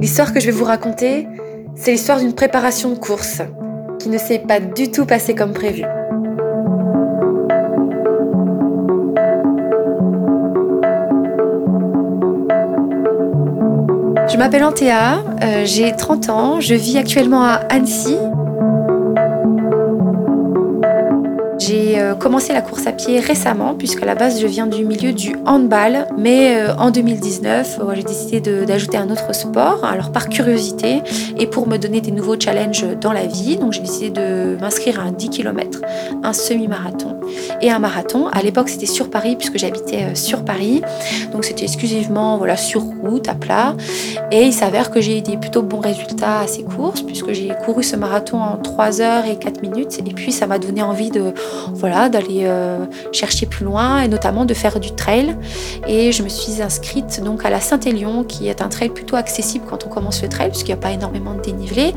L'histoire que je vais vous raconter, c'est l'histoire d'une préparation de course qui ne s'est pas du tout passée comme prévu. Je m'appelle Antea, euh, j'ai 30 ans, je vis actuellement à Annecy, commencé la course à pied récemment, puisque à la base je viens du milieu du handball, mais euh, en 2019 j'ai décidé d'ajouter un autre sport, alors par curiosité et pour me donner des nouveaux challenges dans la vie. Donc j'ai décidé de m'inscrire à un 10 km, un semi-marathon et un marathon. À l'époque c'était sur Paris, puisque j'habitais euh, sur Paris, donc c'était exclusivement voilà, sur route, à plat. Et il s'avère que j'ai eu des plutôt bons résultats à ces courses, puisque j'ai couru ce marathon en 3 heures et 4 minutes, et puis ça m'a donné envie de voilà, d'aller euh, chercher plus loin et notamment de faire du trail. Et je me suis inscrite donc à la Saint-Élion, qui est un trail plutôt accessible quand on commence le trail, puisqu'il n'y a pas énormément de dénivelé.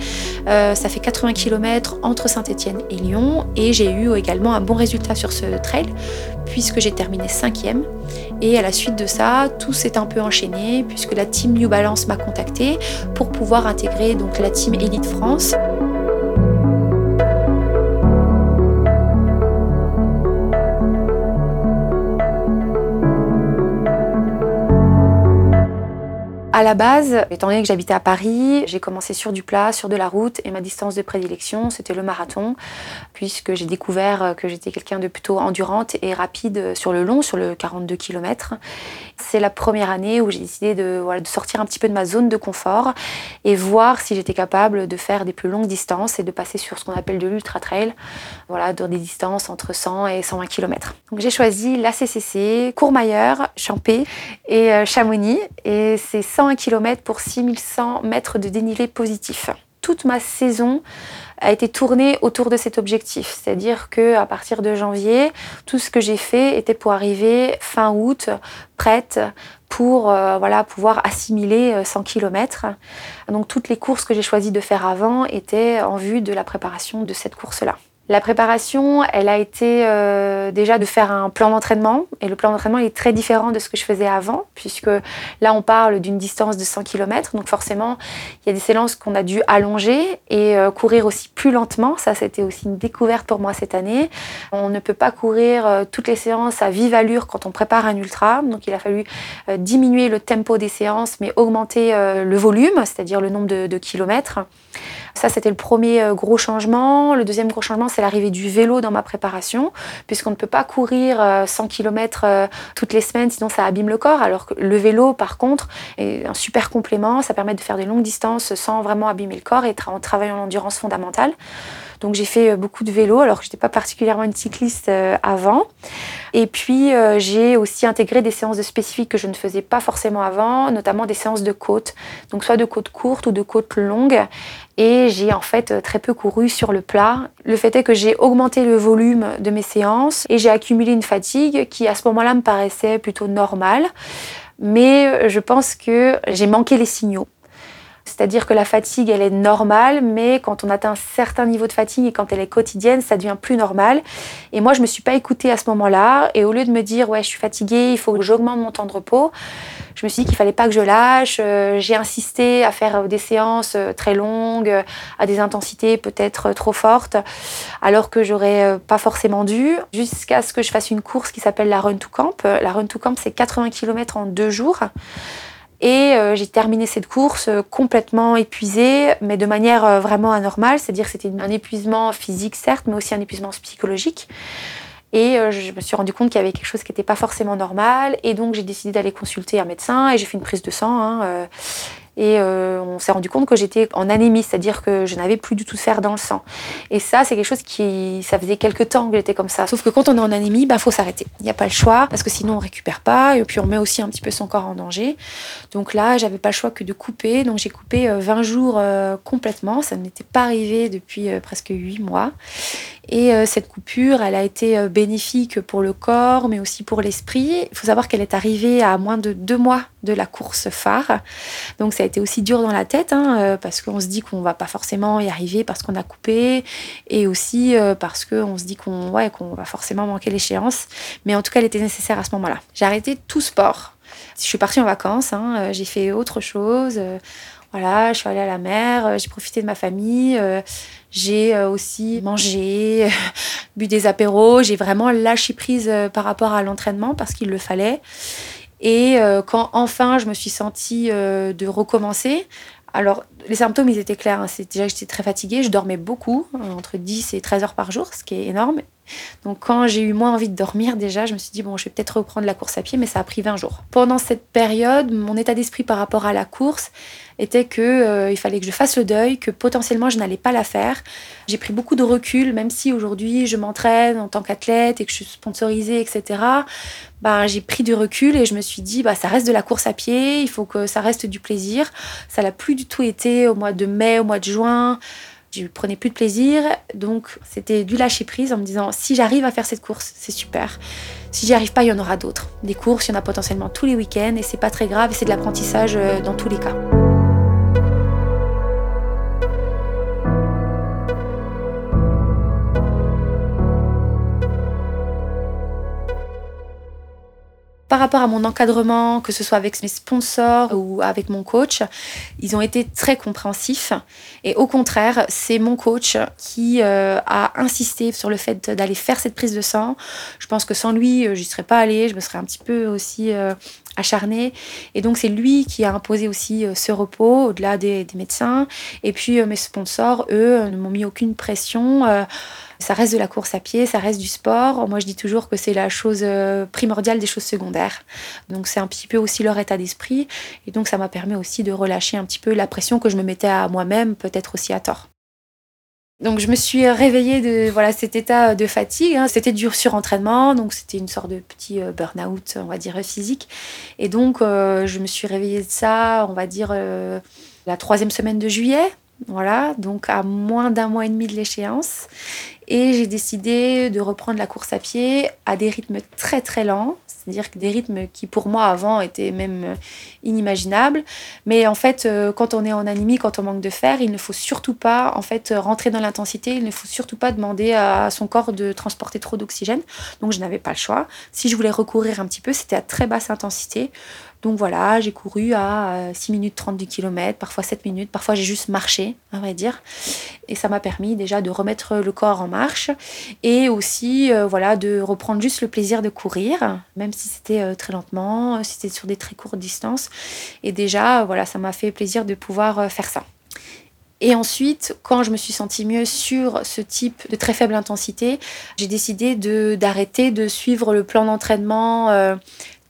Euh, ça fait 80 km entre Saint-Étienne et Lyon, et j'ai eu également un bon résultat sur ce trail, puisque j'ai terminé cinquième. Et à la suite de ça, tout s'est un peu enchaîné, puisque la team New Balance m'a contacté pour pouvoir intégrer donc la team Elite France. À la base, étant donné que j'habitais à Paris, j'ai commencé sur du plat, sur de la route, et ma distance de prédilection, c'était le marathon, puisque j'ai découvert que j'étais quelqu'un de plutôt endurante et rapide sur le long, sur le 42 km. C'est la première année où j'ai décidé de, sortir un petit peu de ma zone de confort et voir si j'étais capable de faire des plus longues distances et de passer sur ce qu'on appelle de l'ultra trail, voilà, dans des distances entre 100 et 120 km. Donc j'ai choisi la CCC, Courmayeur, Champé et euh, Chamonix, et c'est 100 km pour 6100 mètres de dénivelé positif. Toute ma saison a été tournée autour de cet objectif, c'est-à-dire que à partir de janvier, tout ce que j'ai fait était pour arriver fin août prête pour euh, voilà pouvoir assimiler 100 km. Donc toutes les courses que j'ai choisi de faire avant étaient en vue de la préparation de cette course-là. La préparation, elle a été euh, déjà de faire un plan d'entraînement. Et le plan d'entraînement est très différent de ce que je faisais avant, puisque là, on parle d'une distance de 100 km. Donc forcément, il y a des séances qu'on a dû allonger et euh, courir aussi plus lentement. Ça, c'était aussi une découverte pour moi cette année. On ne peut pas courir euh, toutes les séances à vive allure quand on prépare un ultra. Donc il a fallu diminuer le tempo des séances, mais augmenter le volume, c'est-à-dire le nombre de, de kilomètres. Ça, c'était le premier euh, gros changement. Le deuxième gros changement, c'est l'arrivée du vélo dans ma préparation, puisqu'on ne peut pas courir 100 euh, km euh, toutes les semaines, sinon ça abîme le corps. Alors que le vélo, par contre, est un super complément. Ça permet de faire des longues distances sans vraiment abîmer le corps et en travaillant l'endurance fondamentale. Donc j'ai fait beaucoup de vélo alors que je n'étais pas particulièrement une cycliste avant. Et puis j'ai aussi intégré des séances de spécifiques que je ne faisais pas forcément avant, notamment des séances de côte. Donc soit de côte courte ou de côte longue et j'ai en fait très peu couru sur le plat. Le fait est que j'ai augmenté le volume de mes séances et j'ai accumulé une fatigue qui à ce moment-là me paraissait plutôt normale, mais je pense que j'ai manqué les signaux. C'est-à-dire que la fatigue, elle est normale, mais quand on atteint un certain niveau de fatigue et quand elle est quotidienne, ça devient plus normal. Et moi, je ne me suis pas écoutée à ce moment-là. Et au lieu de me dire, ouais, je suis fatiguée, il faut que j'augmente mon temps de repos, je me suis dit qu'il fallait pas que je lâche. Euh, j'ai insisté à faire des séances euh, très longues, à des intensités peut-être trop fortes, alors que j'aurais euh, pas forcément dû, jusqu'à ce que je fasse une course qui s'appelle la Run to Camp. La Run to Camp, c'est 80 km en deux jours. Et euh, j'ai terminé cette course euh, complètement épuisée, mais de manière euh, vraiment anormale, c'est-à-dire que c'était un épuisement physique certes, mais aussi un épuisement psychologique. Et je me suis rendu compte qu'il y avait quelque chose qui n'était pas forcément normal, et donc j'ai décidé d'aller consulter un médecin et j'ai fait une prise de sang. Hein, et euh, on s'est rendu compte que j'étais en anémie, c'est-à-dire que je n'avais plus du tout de fer dans le sang. Et ça, c'est quelque chose qui, ça faisait quelques temps que j'étais comme ça. Sauf que quand on est en anémie, bah faut s'arrêter. Il n'y a pas le choix parce que sinon on récupère pas et puis on met aussi un petit peu son corps en danger. Donc là, j'avais pas le choix que de couper. Donc j'ai coupé 20 euh, jours euh, complètement. Ça n'était pas arrivé depuis presque 8 mois. Et cette coupure, elle a été bénéfique pour le corps, mais aussi pour l'esprit. Il faut savoir qu'elle est arrivée à moins de deux mois de la course phare. Donc ça a été aussi dur dans la tête, hein, euh, parce qu'on se dit qu'on va pas forcément y arriver parce qu'on a coupé, et aussi euh, parce qu'on se dit qu'on ouais, qu'on va forcément manquer l'échéance. Mais en tout cas, elle était nécessaire à ce moment-là. J'ai arrêté tout sport. Je suis partie en vacances, hein, euh, j'ai fait autre chose Voilà, je suis allée à la mer, j'ai profité de ma famille, j'ai aussi mangé, bu des apéros, j'ai vraiment lâché prise par rapport à l'entraînement parce qu'il le fallait. Et quand enfin je me suis sentie de recommencer, alors, les symptômes, ils étaient clairs. Hein. C'est déjà que j'étais très fatiguée. Je dormais beaucoup, entre 10 et 13 heures par jour, ce qui est énorme. Donc quand j'ai eu moins envie de dormir déjà, je me suis dit bon, je vais peut-être reprendre la course à pied, mais ça a pris 20 jours. Pendant cette période, mon état d'esprit par rapport à la course était que euh, il fallait que je fasse le deuil, que potentiellement je n'allais pas la faire. J'ai pris beaucoup de recul, même si aujourd'hui je m'entraîne en tant qu'athlète et que je suis sponsorisée, etc. Ben, j'ai pris du recul et je me suis dit bah ça reste de la course à pied, il faut que ça reste du plaisir. Ça l'a plus du tout été au mois de mai, au mois de juin. Je prenais plus de plaisir, donc c'était du lâcher prise en me disant si j'arrive à faire cette course, c'est super. Si j'y arrive pas, il y en aura d'autres. Des courses, il y en a potentiellement tous les week-ends et c'est pas très grave c'est de l'apprentissage euh, dans tous les cas. Par rapport à mon encadrement, que ce soit avec mes sponsors ou avec mon coach, ils ont été très compréhensifs. Et au contraire, c'est mon coach qui euh, a insisté sur le fait d'aller faire cette prise de sang. Je pense que sans lui, euh, j'y serais pas allée. Je me serais un petit peu aussi euh, acharnée. Et donc, c'est lui qui a imposé aussi ce repos au-delà des, des, médecins. Et puis, mes sponsors, eux, ne m'ont mis aucune pression ça reste de la course à pied, ça reste du sport. Moi, je dis toujours que c'est la chose euh, primordiale des choses secondaires. Donc, c'est un petit peu aussi leur état d'esprit. Et donc, ça m'a permis aussi de relâcher un petit peu la pression que je me mettais à moi-même, peut-être aussi à tort. Donc je me suis réveillée de voilà cet état de fatigue. Hein. C'était du surentraînement, donc c'était une sorte de petit euh, burn-out, on va dire physique. Et donc euh, je me suis réveillée de ça, on va dire la troisième semaine de juillet. Voilà, donc à moins d'un mois et demi de l'échéance. Et j'ai décidé de reprendre la course à pied à des rythmes très très lents, c'est-à-dire des rythmes qui pour moi avant étaient même inimaginables. Mais en fait, euh, quand on est en anémie, quand on manque de fer, il ne faut surtout pas en fait rentrer dans l'intensité. Il ne faut surtout pas demander à son corps de transporter trop d'oxygène. Donc je n'avais pas le choix. Si je voulais recourir un petit peu, c'était à très basse intensité. Donc voilà, j'ai couru à 6 euh, minutes 30 du kilomètre, parfois 7 minutes, parfois j'ai juste marché, on va dire. Et ça m'a permis déjà de remettre le corps en marche et aussi euh, voilà, de reprendre juste le plaisir de courir, même si c'était euh, très lentement, si c'était sur des très courtes distances. Et déjà, voilà, ça m'a fait plaisir de pouvoir faire ça. Et ensuite, quand je me suis sentie mieux sur ce type de très faible intensité, j'ai décidé d'arrêter de, suivre le plan d'entraînement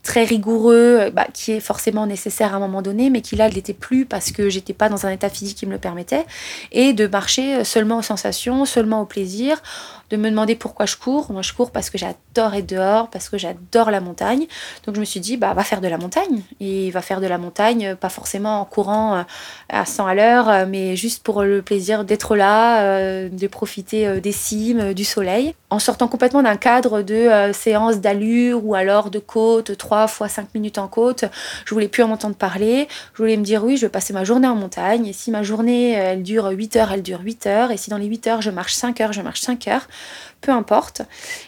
très rigoureux, euh, bah, qui est forcément nécessaire à un moment donné, mais qui là ne l'était plus parce que j'étais pas dans un état physique qui me le permettait, et de marcher seulement aux sensations, seulement au plaisir, de me demander pourquoi je cours. Moi, je cours parce que j'adore être dehors, parce que j'adore la montagne. Donc, je me suis dit, bah, va faire de la montagne. Et va faire de la montagne, pas forcément en courant euh, à 100 à l'heure, euh, mais juste pour le plaisir d'être là, euh, de profiter des cimes, du soleil, en sortant complètement d'un cadre de séance d'allure ou alors de côte, 3 fois 5 minutes en côte. Je voulais plus en entendre parler. Je voulais me dire, oui, je vais passer ma journée en montagne. Et si ma journée, elle dure 8 heures, elle dure 8 heures. Et si dans les 8 heures, je marche 5 heures, je marche 5 heures peu importe.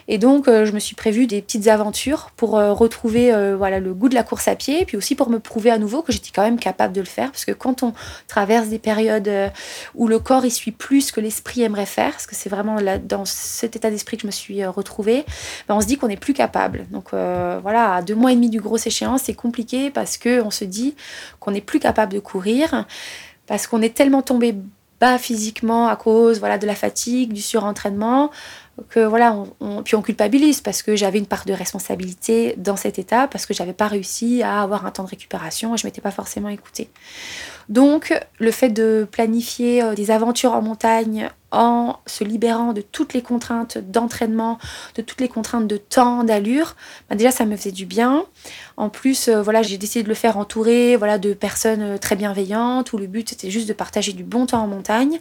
Et donc, euh, je me suis prévu des petites aventures pour euh, retrouver euh, voilà, le goût de la course à pied, puis aussi pour me prouver à nouveau que j'étais quand même capable de le faire, parce que quand on traverse des périodes où le corps y suit plus que l'esprit aimerait faire, parce que c'est vraiment là, dans cet état d'esprit que je me suis retrouvée, ben on se dit qu'on n'est plus capable. Donc voilà, à deux mois et demi du gros échéance, c'est compliqué parce qu'on se dit qu'on n'est plus capable de courir, parce qu'on est tellement tombé bas physiquement à cause voilà, de la fatigue, du surentraînement, que voilà, on, puis on culpabilise parce que j'avais une part de responsabilité dans cet état, parce que j'avais pas réussi à avoir un temps de récupération et je m'étais pas forcément écoutée. Donc, le fait de planifier euh, des aventures en montagne en se libérant de toutes les contraintes d'entraînement, de toutes les contraintes de temps, d'allure, bah, déjà ça me faisait du bien. En plus, euh, voilà, j'ai décidé de le faire entouré voilà, de personnes euh, très bienveillantes où le but c'était juste de partager du bon temps en montagne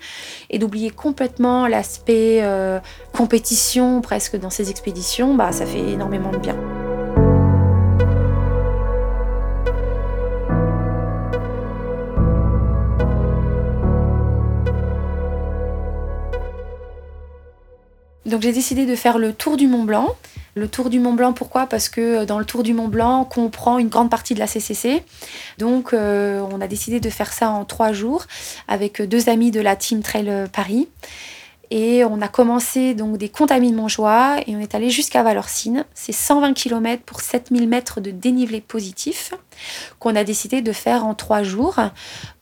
et d'oublier complètement l'aspect compétition presque dans ces expéditions, bah, ça fait énormément de bien. Donc j'ai décidé de faire le tour du Mont Blanc Le Tour du Mont Blanc, pourquoi? Parce que dans le Tour du Mont Blanc, on prend une grande partie de la CCC. Donc, on a décidé de faire ça en trois jours avec deux amis de la Team Trail Paris. Et on a commencé donc des Contamines Montjoie et on est allé jusqu'à Valorcine. C'est 120 km pour 7000 mètres de dénivelé positif qu'on a décidé de faire en trois jours,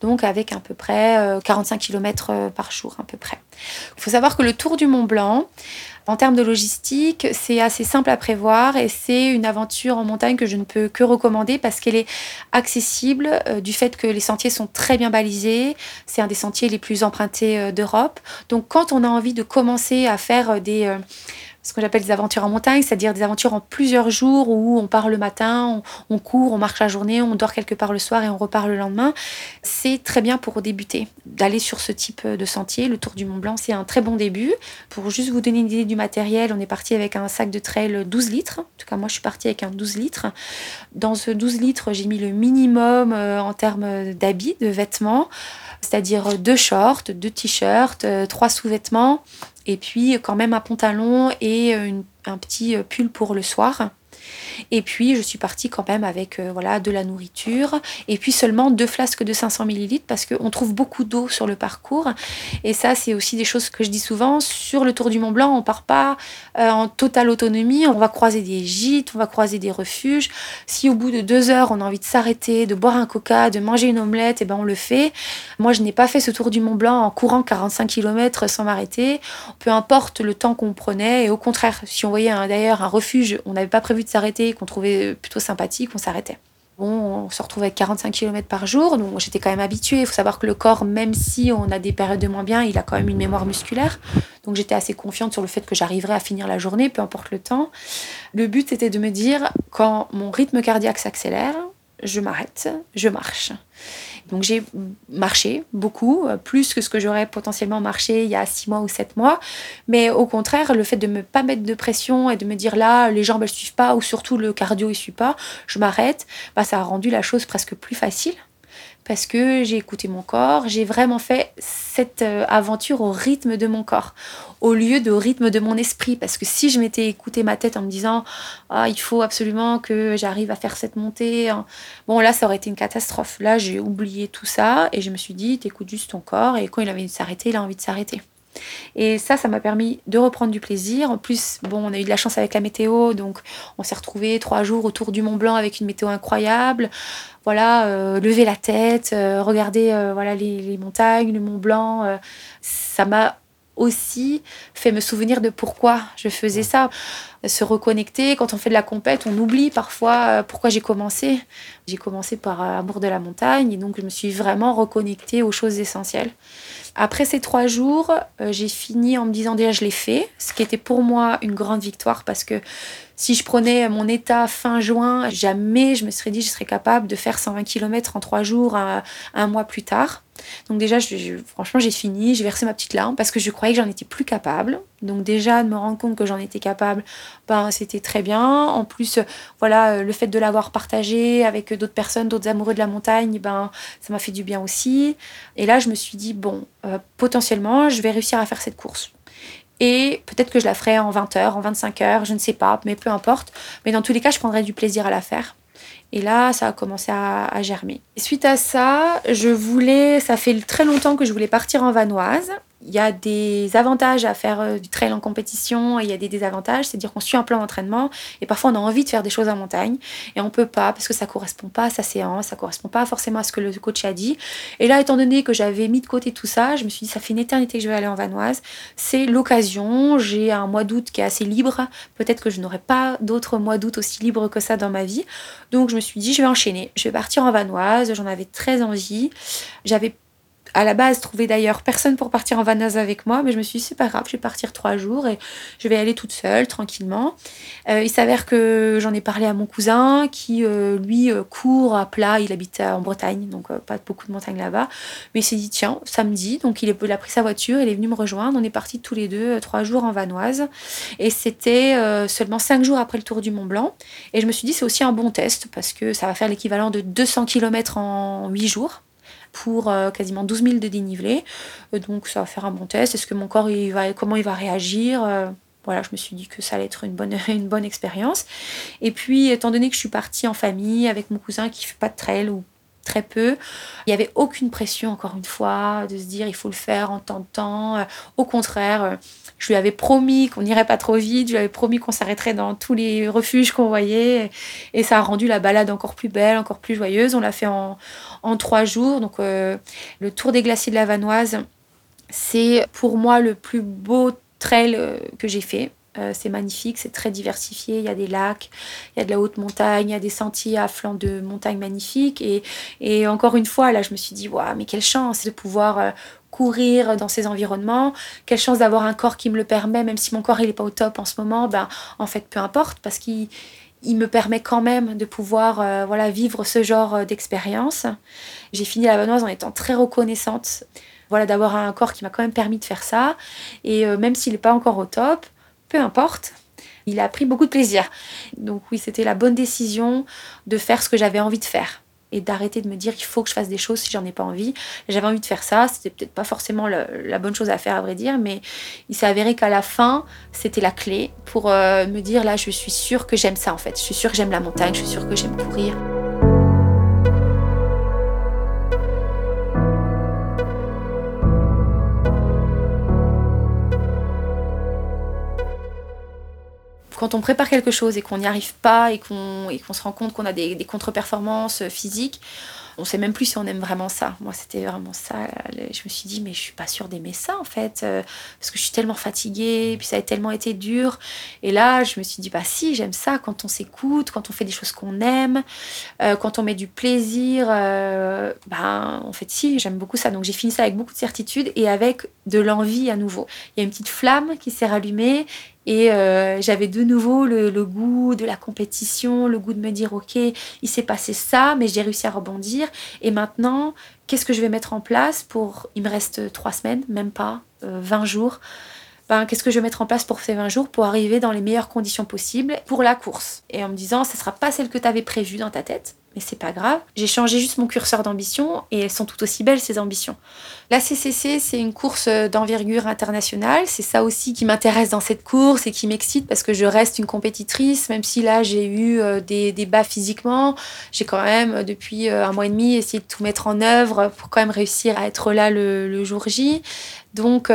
donc avec à peu près 45 km par jour à peu près. Il faut savoir que le Tour du Mont Blanc, en termes de logistique, c'est assez simple à prévoir et c'est une aventure en montagne que je ne peux que recommander parce qu'elle est accessible euh, du fait que les sentiers sont très bien balisés. C'est un des sentiers les plus empruntés euh, d'Europe. Donc quand on a envie de commencer à faire euh, des ce que j'appelle des aventures en montagne, c'est-à-dire des aventures en plusieurs jours où on part le matin, on, court, on marche la journée, on dort quelque part le soir et on repart le lendemain. C'est très bien pour débuter d'aller sur ce type de sentier. Le Tour du Mont Blanc, c'est un très bon début. Pour juste vous donner une idée du matériel, on est parti avec un sac de trail 12 litres. En tout cas, moi, je suis partie avec un 12 litres. Dans ce 12 litres, j'ai mis le minimum euh, en termes d'habits, de vêtements c'est-à-dire deux shorts, deux t-shirts, euh, trois sous-vêtements, et puis quand même un pantalon et un petit pull pour le soir. Et puis, je suis partie quand même avec euh, voilà, de la nourriture. Et puis seulement deux flasques de 500 ml parce qu'on trouve beaucoup d'eau sur le parcours. Et ça, c'est aussi des choses que je dis souvent. Sur le Tour du Mont Blanc, on part pas euh, en totale autonomie. On va croiser des gîtes, on va croiser des refuges. Si au bout de deux heures, on a envie de s'arrêter, de boire un coca, de manger une omelette, et eh ben on le fait. Moi, je n'ai pas fait ce Tour du Mont Blanc en courant 45 km sans m'arrêter. Peu importe le temps qu'on prenait. Et au contraire, si on voyait d'ailleurs un refuge, on n'avait pas prévu de s'arrêter qu'on trouvait plutôt sympathique, on s'arrêtait. Bon, on se retrouvait avec 45 km par jour, donc j'étais quand même habituée. Il faut savoir que le corps, même si on a des périodes de moins bien, il a quand même une mémoire musculaire. Donc j'étais assez confiante sur le fait que j'arriverais à finir la journée, peu importe le temps. Le but était de me dire, quand mon rythme cardiaque s'accélère, je m'arrête, je marche. Donc j'ai marché beaucoup, euh, plus que ce que j'aurais potentiellement marché il y a six mois ou sept mois. Mais au contraire, le fait de ne pas mettre de pression et de me dire là, les jambes ne suivent pas, ou surtout le cardio ne suit pas, je m'arrête, bah, ça a rendu la chose presque plus facile parce que j'ai écouté mon corps, j'ai vraiment fait cette euh, aventure au rythme de mon corps, au lieu de rythme de mon esprit. Parce que si je m'étais écouté ma tête en me disant ah, il faut absolument que j'arrive à faire cette montée, hein. bon là ça aurait été une catastrophe. Là j'ai oublié tout ça et je me suis dit t'écoutes juste ton corps et quand il a envie de s'arrêter, il a envie de s'arrêter. Et ça, ça m'a permis de reprendre du plaisir. En plus, bon, on a eu de la chance avec la météo, donc on s'est retrouvé trois jours autour du Mont Blanc avec une météo incroyable. Voilà, euh, lever la tête, euh, regarder euh, voilà les, montagnes, le Mont Blanc. ça m'a aussi fait me souvenir de pourquoi je faisais ça. Se reconnecter, quand on fait de la compète, on oublie parfois pourquoi j'ai commencé. J'ai commencé par amour de la montagne et donc je me suis vraiment reconnectée aux choses essentielles. Après ces trois jours, euh, j'ai fini en me disant déjà je l'ai fait, ce qui était pour moi une grande victoire parce que si je prenais mon état fin juin, jamais je me serais dit je serais capable de faire 120 km en trois jours un, mois plus tard. Donc déjà, franchement, j'ai fini, j'ai versé ma petite larme parce que je croyais que j'en étais plus capable. Donc déjà, de me rendre compte que j'en étais capable, ben, c'était très bien. En plus, voilà, le fait de l'avoir partagé avec d'autres personnes, d'autres amoureux de la montagne, ben, ça m'a fait du bien aussi. Et là, je me suis dit, bon, euh, potentiellement, je vais réussir à faire cette course. Et peut-être que je la ferai en 20 heures, en 25 heures, je ne sais pas, mais peu importe. Mais dans tous les cas, je prendrai du plaisir à la faire. Et là, ça a commencé à, germer. suite à ça, je voulais, ça fait très longtemps que je voulais partir en vanoise il y a des avantages à faire euh, du trail en compétition et il y a des désavantages, c'est-à-dire qu'on suit un plan d'entraînement et parfois on a envie de faire des choses en montagne et on peut pas parce que ça correspond pas à sa séance, ça correspond pas forcément à ce que le coach a dit. Et là, étant donné que j'avais mis de côté tout ça, je me suis dit ça fait une éternité que je vais aller en vanoise, c'est l'occasion, j'ai un mois d'août qui est assez libre, peut-être que je n'aurai pas d'autres mois d'août aussi libres que ça dans ma vie. Donc je me suis dit je vais enchaîner, je vais partir en vanoise, j'en avais très envie. J'avais à la base trouvé d'ailleurs personne pour partir en vanoise avec moi, mais je me suis dit c'est pas grave, je vais partir trois jours et je vais aller toute seule, tranquillement. Euh, il s'avère que j'en ai parlé à mon cousin qui, euh, lui, euh, court à plat, il habite en Bretagne, donc pas beaucoup de montagnes là-bas, mais il s'est dit tiens, samedi, donc il, il, a pris sa voiture, il est venu me rejoindre, on est partis tous les deux trois jours en vanoise, et c'était seulement cinq jours après le tour du Mont Blanc, et je me suis dit c'est aussi un bon test parce que ça va faire l'équivalent de 200 km en huit jours pour euh, quasiment 12 000 de dénivelé. Euh, donc ça va faire un bon test. Est-ce que mon corps, il va, comment il va réagir euh, voilà, je me suis dit que ça allait être une bonne, une bonne expérience. Et puis, étant donné que je suis partie en famille avec mon cousin qui fait pas de trail ou très peu. Il n'y avait aucune pression, encore une fois, de se dire il faut le faire en temps de temps. Au contraire, je lui avais promis qu'on n'irait pas trop vite, je lui avais promis qu'on s'arrêterait dans tous les refuges qu'on voyait. Et ça a rendu la balade encore plus belle, encore plus joyeuse. On l'a fait en, trois jours. Donc, euh, le Tour des glaciers de la Vanoise, c'est pour moi le plus beau trail que j'ai fait. Euh, c'est magnifique, c'est très diversifié. Il y a des lacs, il y a de la haute montagne, il y a des sentiers à flanc de montagne magnifiques. Et, encore une fois, là, je me suis dit, waouh, mais quelle chance de pouvoir euh, courir dans ces environnements. Quelle chance d'avoir un corps qui me le permet, même si mon corps il n'est pas au top en ce moment. Ben, en fait, peu importe, parce qu'il il me permet quand même de pouvoir euh, voilà, vivre ce genre d'expérience. J'ai fini la Vanoise en étant très reconnaissante voilà, d'avoir un corps qui m'a quand même permis de faire ça. Et même s'il n'est pas encore au top, peu importe. Il a pris beaucoup de plaisir. Donc oui, c'était la bonne décision de faire ce que j'avais envie de faire et d'arrêter de me dire qu'il faut que je fasse des choses si j'en ai pas envie. J'avais envie de faire ça, c'était peut-être pas forcément la bonne chose à faire à vrai dire, mais il s'est avéré qu'à la fin, c'était la clé pour euh, me dire là, je suis sûre que j'aime ça en fait. Je suis sûre que j'aime la montagne, je suis sûre que j'aime courir. Quand on prépare quelque chose et qu'on n'y arrive pas et qu'on se rend compte qu'on a des, contre-performances physiques, on sait même plus si on aime vraiment ça. Moi, c'était vraiment ça. Je me suis dit, mais je suis pas sûre d'aimer ça, en fait, euh, parce que je suis tellement fatiguée, puis ça a tellement été dur. Et là, je me suis dit, bah si, j'aime ça quand on s'écoute, quand on fait des choses qu'on aime, euh, quand on met du plaisir. Euh, ben, en fait, si, j'aime beaucoup ça. Donc, j'ai fini ça avec beaucoup de certitude et avec de l'envie à nouveau. Il y a une petite flamme qui s'est rallumée et j'avais de nouveau le, le, goût de la compétition, le goût de me dire, ok, il s'est passé ça, mais j'ai réussi à rebondir. Et maintenant, qu'est-ce que je vais mettre en place pour... Il me reste trois semaines, même pas, 20 euh, jours. Ben, qu'est-ce que je vais mettre en place pour ces 20 jours pour arriver dans les meilleures conditions possibles pour la course? Et en me disant, ce ne sera pas celle que tu avais prévue dans ta tête, mais c'est pas grave. J'ai changé juste mon curseur d'ambition et elles sont tout aussi belles ces ambitions. La CCC, c'est une course d'envergure internationale. C'est ça aussi qui m'intéresse dans cette course et qui m'excite parce que je reste une compétitrice, même si là j'ai eu euh, des, des bas physiquement. J'ai quand même, euh, depuis euh, un mois et demi, essayé de tout mettre en œuvre pour quand même réussir à être là le, le jour J. Donc,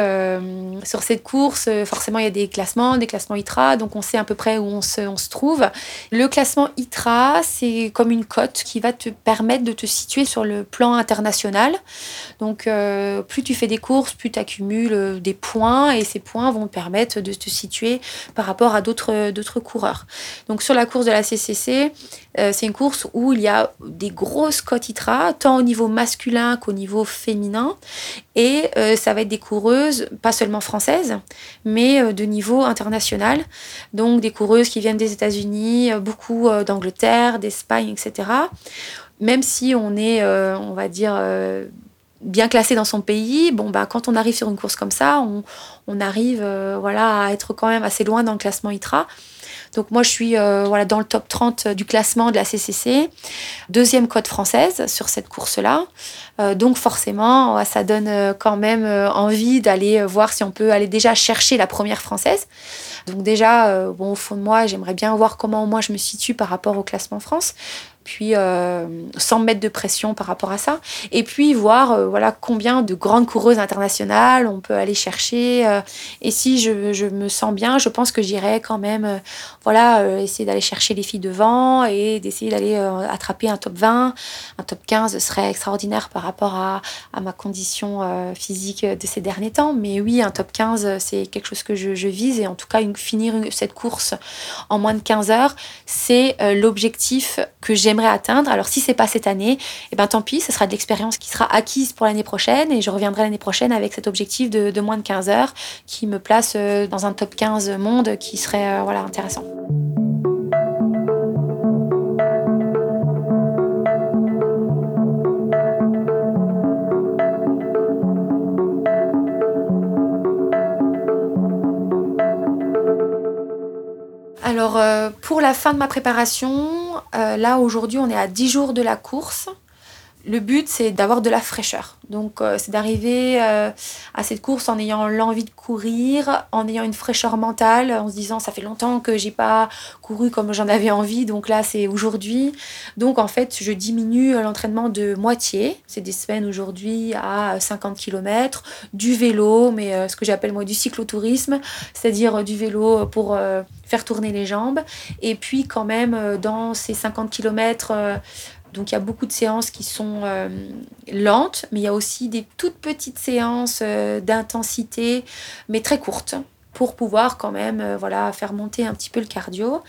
sur cette course, forcément, il y a des classements, des classements ITRA, donc on sait à peu près où on se, trouve. Le classement ITRA, c'est comme une cote qui va te permettre de te situer sur le plan international. Donc, euh, plus tu fais des courses, plus tu accumules euh, des points et ces points vont te permettre de te situer par rapport à d'autres, coureurs. Donc, sur la course de la CCC, euh, c'est une course où il y a des grosses cotes ITRA, tant au niveau masculin qu'au niveau féminin. Et ça va être des coureuses, pas seulement françaises, mais de niveau international. Donc, des coureuses qui viennent des États-Unis, beaucoup d'Angleterre, d'Espagne, etc même si on est, euh, on va dire, euh, bien classé dans son pays, bon, bah, quand on arrive sur une course comme ça, on, arrive euh, voilà, à être quand même assez loin dans le classement ITRA. Donc moi, je suis voilà, dans le top 30 du classement de la CCC, deuxième cote française sur cette course-là. donc forcément, ça donne quand même envie d'aller voir si on peut aller déjà chercher la première française. Donc déjà, bon, au fond de moi, j'aimerais bien voir comment moi je me situe par rapport au classement France puis euh, sans mettre de pression par rapport à ça. Et puis voir euh, voilà, combien de grandes coureuses internationales on peut aller chercher. Euh. et si je, je, me sens bien, je pense que j'irai quand même voilà, essayer d'aller chercher les filles devant et d'essayer d'aller attraper un top 20. Un top 15 serait extraordinaire par rapport à, à ma condition physique de ces derniers temps. Mais oui, un top 15, c'est quelque chose que je, vise. Et en tout cas, finir cette course en moins de 15 heures, c'est l'objectif que j'aime atteindre. Alors si c'est pas cette année, et eh ben tant pis, ce sera de l'expérience qui sera acquise pour l'année prochaine et je reviendrai l'année prochaine avec cet objectif de, moins de 15 heures qui me place euh, dans un top 15 monde qui serait euh, voilà intéressant. Alors, euh, pour la fin de ma préparation, là aujourd'hui, on est à 10 jours de la course. Le but, c'est d'avoir de la fraîcheur. Donc, euh, c'est d'arriver euh, à cette course en ayant l'envie de courir, en ayant une fraîcheur mentale, en se disant ça fait longtemps que j'ai pas couru comme j'en avais envie, donc là c'est aujourd'hui. Donc en fait, je diminue l'entraînement de moitié. C'est des semaines aujourd'hui à 50 km, du vélo, mais euh, ce que j'appelle moi du cyclotourisme, c'est-à-dire du vélo pour faire tourner les jambes. Et puis quand même, dans ces 50 km donc il y a beaucoup de séances qui sont euh, lentes, mais il y a aussi des toutes petites séances euh, d'intensité, mais très courtes pour pouvoir quand même euh, voilà faire monter un petit peu le cardio.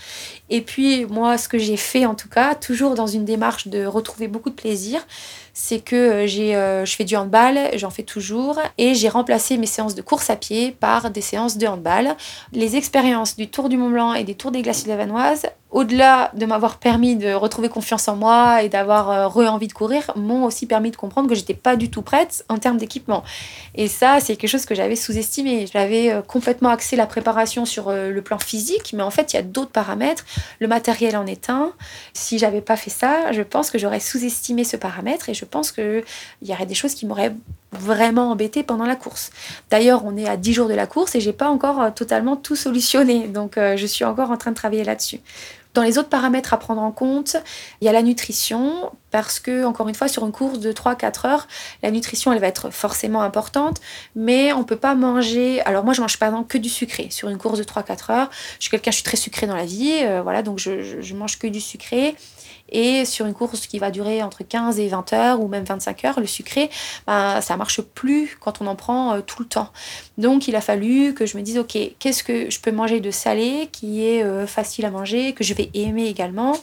Et puis moi ce que j'ai fait en tout cas, toujours dans une démarche de retrouver beaucoup de plaisir, c'est que j'ai je fais du handball, j'en fais toujours et j'ai remplacé mes séances de course à pied par des séances de handball. Les expériences du Tour du Mont Blanc et des Tours des Glaciers de la Vanoise au-delà de m'avoir permis de retrouver confiance en moi et d'avoir euh, re-envie de courir, m'ont aussi permis de comprendre que j'étais pas du tout prête en termes d'équipement. Et ça, c'est quelque chose que j'avais sous-estimé. J'avais euh, complètement axé la préparation sur euh, le plan physique, mais en fait, il y a d'autres paramètres. Le matériel en est un. Si j'avais pas fait ça, je pense que j'aurais sous-estimé ce paramètre je pense qu'il y aurait des choses qui m'auraient vraiment embêté pendant la course. D'ailleurs, on est à 10 jours de la course et j'ai pas encore totalement tout solutionné. Donc, je suis encore en train de travailler là-dessus. Dans les autres paramètres à prendre en compte, il y a la nutrition, parce que, encore une fois, sur une course de 3-4 heures, la nutrition, elle va être forcément importante, mais on peut pas manger. Alors, moi, je mange exemple que du sucré sur une course de 3-4 heures. Je suis quelqu'un, je suis très sucré dans la vie, euh, voilà, donc je, je mange que du sucré. Et sur une course qui va durer entre 15 et 20 heures ou même 25 heures, le sucré, ben, ça marche plus quand on en prend euh, tout le temps. Donc il a fallu que je me dise, ok, qu'est-ce que je peux manger de salé qui est euh, facile à manger, que je vais aimer également.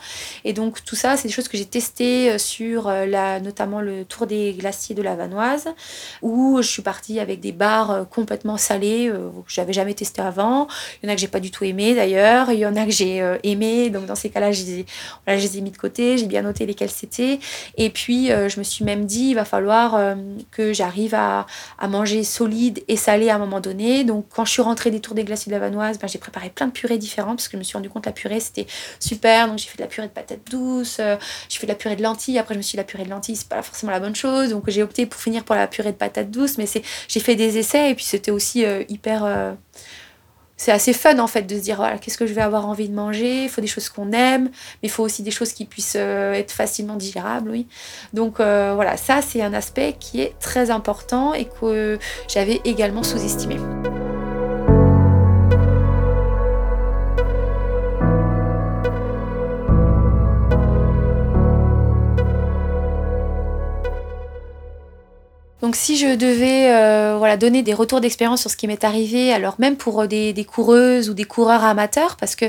Et donc tout ça, c'est des choses que j'ai testées sur la, notamment le Tour des glaciers de la Vanoise, où je suis partie avec des bars complètement salés que j'avais jamais testé avant. Il y en a que j'ai pas du tout aimé d'ailleurs, il y en a que j'ai aimé. Donc dans ces cas-là, je les ai mis de côté j'ai bien noté lesquels c'était. Et puis, euh, je me suis même dit, il va falloir euh, que j'arrive à, manger solide et salé à un moment donné. Donc, quand je suis rentrée des Tours des Glaciers de la Vanoise, ben, j'ai préparé plein de purées différentes parce que je me suis rendu compte que la purée, c'était super. Donc, j'ai fait de la purée de patates douces, euh, j'ai fait de la purée de lentilles. Après, je me suis dit, la purée de lentilles, c'est pas forcément la bonne chose. Donc, j'ai opté pour finir pour la purée de patates douces. Mais j'ai fait des essais et puis c'était aussi hyper c'est assez fun en fait de se dire qu'est-ce que je vais avoir envie de manger? Il faut des choses qu'on aime mais il faut aussi des choses qui puissent euh, être facilement digérables oui donc euh, voilà ça c'est un aspect qui est très important et que j'avais également sous-estimé Donc si je devais euh, voilà, donner des retours d'expérience sur ce qui m'est arrivé, alors même pour euh, des, des, coureuses ou des coureurs amateurs, parce que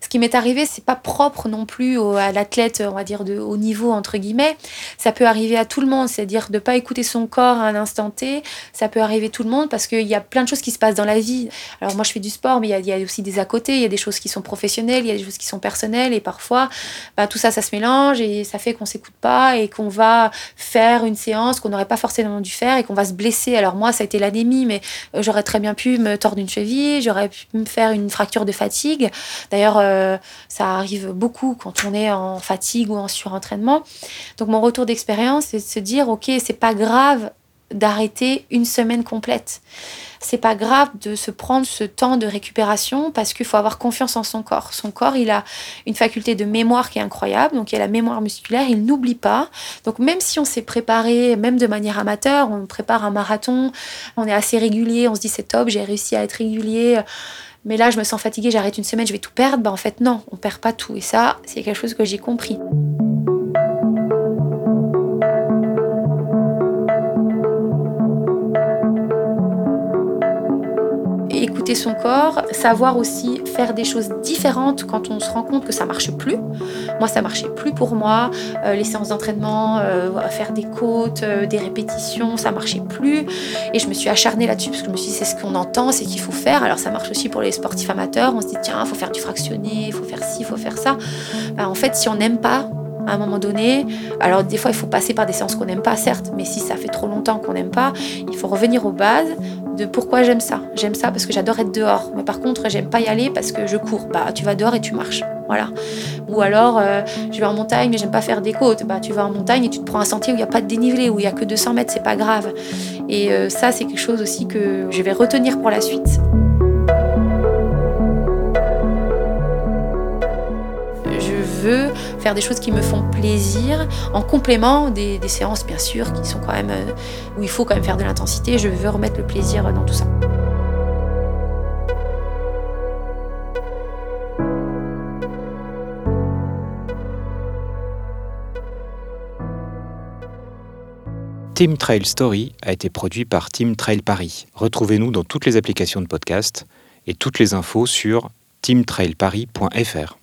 ce qui m'est arrivé, c'est pas propre non plus à l'athlète, on va dire, de haut niveau, entre guillemets. Ça peut arriver à tout le monde, c'est-à-dire de pas écouter son corps à un instant T. Ça peut arriver à tout le monde parce qu'il y a plein de choses qui se passent dans la vie. Alors moi, je fais du sport, mais il y, a, aussi des à côté. Il y a des choses qui sont professionnelles, il y a des choses qui sont personnelles. Et parfois, bah, tout ça, ça se mélange et ça fait qu'on s'écoute pas et qu'on va faire une séance qu'on n'aurait pas forcément dû faire et qu'on va se blesser. Alors moi, ça a été l'anémie, mais euh, j'aurais très bien pu me tordre une cheville, j'aurais pu me faire une fracture de fatigue. D'ailleurs, euh, ça arrive beaucoup quand on est en fatigue ou en surentraînement. Donc mon retour d'expérience, c'est de se dire, ok, c'est pas grave d'arrêter une semaine complète. C'est pas grave de se prendre ce temps de récupération parce qu'il faut avoir confiance en son corps. Son corps, il a une faculté de mémoire qui est incroyable, donc il a la mémoire musculaire, il n'oublie pas. Donc même si on s'est préparé, même de manière amateur, on prépare un marathon, on est assez régulier, on se dit c'est top, j'ai réussi à être régulier mais là je me sens fatiguée, j'arrête une semaine, je vais tout perdre. Bah en fait non, on perd pas tout. Et ça, c'est quelque chose que j'ai compris. Son corps, savoir aussi faire des choses différentes quand on se rend compte que ça marche plus. Moi, ça marchait plus pour moi. Euh, les séances d'entraînement, euh, faire des côtes, euh, des répétitions, ça marchait plus. Et je me suis acharnée là-dessus parce que je me suis dit, c'est ce qu'on entend, c'est qu'il faut faire. Alors, ça marche aussi pour les sportifs amateurs. On se dit, tiens, il faut faire du fractionné, il faut faire ci, il faut faire ça. Bah, en fait, si on n'aime pas, à un moment donné. Alors des fois, il faut passer par des séances qu'on n'aime pas, certes, mais si ça fait trop longtemps qu'on n'aime pas, il faut revenir aux bases, de pourquoi j'aime ça. J'aime ça parce que j'adore être dehors. Mais par contre, j'aime pas y aller parce que je cours. Bah, tu vas dehors et tu marches. Voilà. Ou alors, euh, je vais en montagne, mais j'aime pas faire des côtes. Bah, tu vas en montagne et tu te prends un sentier où il n'y a pas de dénivelé, où il y a que 200 mètres, c'est pas grave. Et euh, ça, c'est quelque chose aussi que je vais retenir pour la suite. Je veux faire des choses qui me font plaisir, en complément des, séances, bien sûr, qui sont quand même euh, où il faut quand même faire de l'intensité. Je veux remettre le plaisir dans tout ça. Team Trail Story a été produit par Team Trail Paris. Retrouvez-nous dans toutes les applications de podcast et toutes les infos sur teamtrailparis.fr.